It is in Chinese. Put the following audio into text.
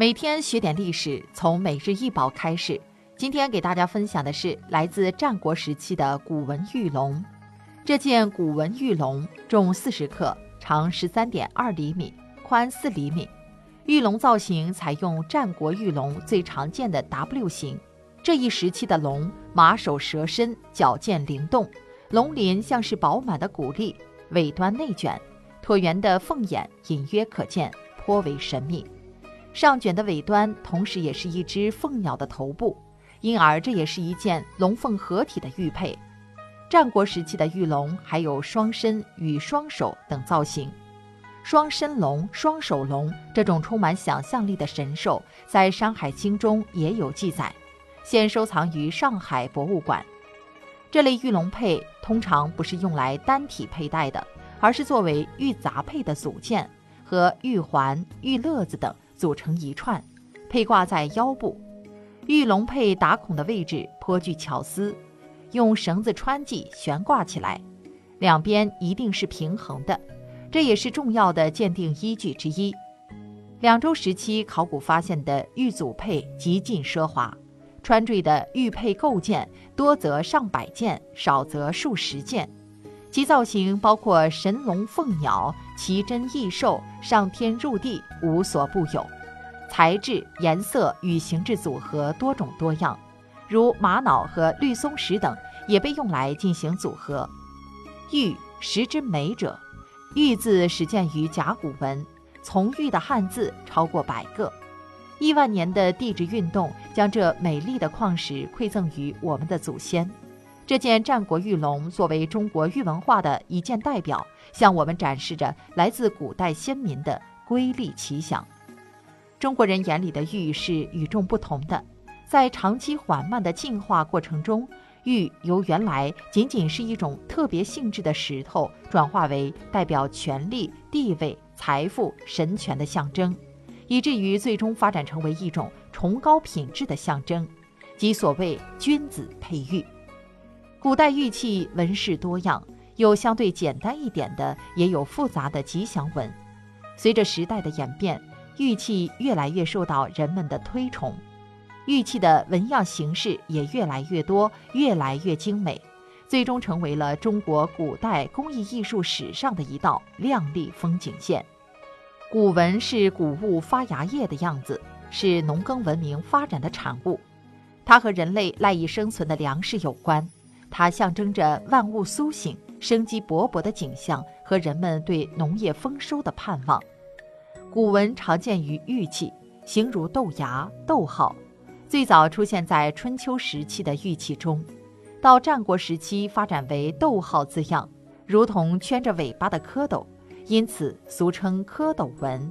每天学点历史，从每日一宝开始。今天给大家分享的是来自战国时期的古文玉龙。这件古文玉龙重四十克，长十三点二厘米，宽四厘米。玉龙造型采用战国玉龙最常见的 W 型。这一时期的龙马首蛇身，矫健灵动，龙鳞像是饱满的谷粒，尾端内卷，椭圆的凤眼隐约可见，颇为神秘。上卷的尾端，同时也是一只凤鸟的头部，因而这也是一件龙凤合体的玉佩。战国时期的玉龙还有双身与双手等造型。双身龙、双手龙这种充满想象力的神兽，在《山海经》中也有记载，现收藏于上海博物馆。这类玉龙佩通常不是用来单体佩戴的，而是作为玉杂佩的组件，和玉环、玉勒子等。组成一串，佩挂在腰部。玉龙佩打孔的位置颇具巧思，用绳子穿系悬挂起来，两边一定是平衡的，这也是重要的鉴定依据之一。两周时期考古发现的玉组佩极尽奢华，穿坠的玉佩构件多则上百件，少则数十件，其造型包括神龙凤鸟。奇珍异兽，上天入地，无所不有。材质、颜色与形制组合多种多样，如玛瑙和绿松石等也被用来进行组合。玉，石之美者。玉字始见于甲骨文，从玉的汉字超过百个。亿万年的地质运动将这美丽的矿石馈赠于我们的祖先。这件战国玉龙作为中国玉文化的一件代表，向我们展示着来自古代先民的瑰丽奇想。中国人眼里的玉是与众不同的，在长期缓慢的进化过程中，玉由原来仅仅是一种特别性质的石头，转化为代表权力、地位、财富、神权的象征，以至于最终发展成为一种崇高品质的象征，即所谓君子佩玉。古代玉器纹饰多样，有相对简单一点的，也有复杂的吉祥纹。随着时代的演变，玉器越来越受到人们的推崇，玉器的纹样形式也越来越多，越来越精美，最终成为了中国古代工艺艺术史上的一道亮丽风景线。古文是谷物发芽叶的样子，是农耕文明发展的产物，它和人类赖以生存的粮食有关。它象征着万物苏醒、生机勃勃的景象和人们对农业丰收的盼望。古文常见于玉器，形如豆芽、逗号，最早出现在春秋时期的玉器中，到战国时期发展为逗号字样，如同圈着尾巴的蝌蚪，因此俗称蝌蚪纹。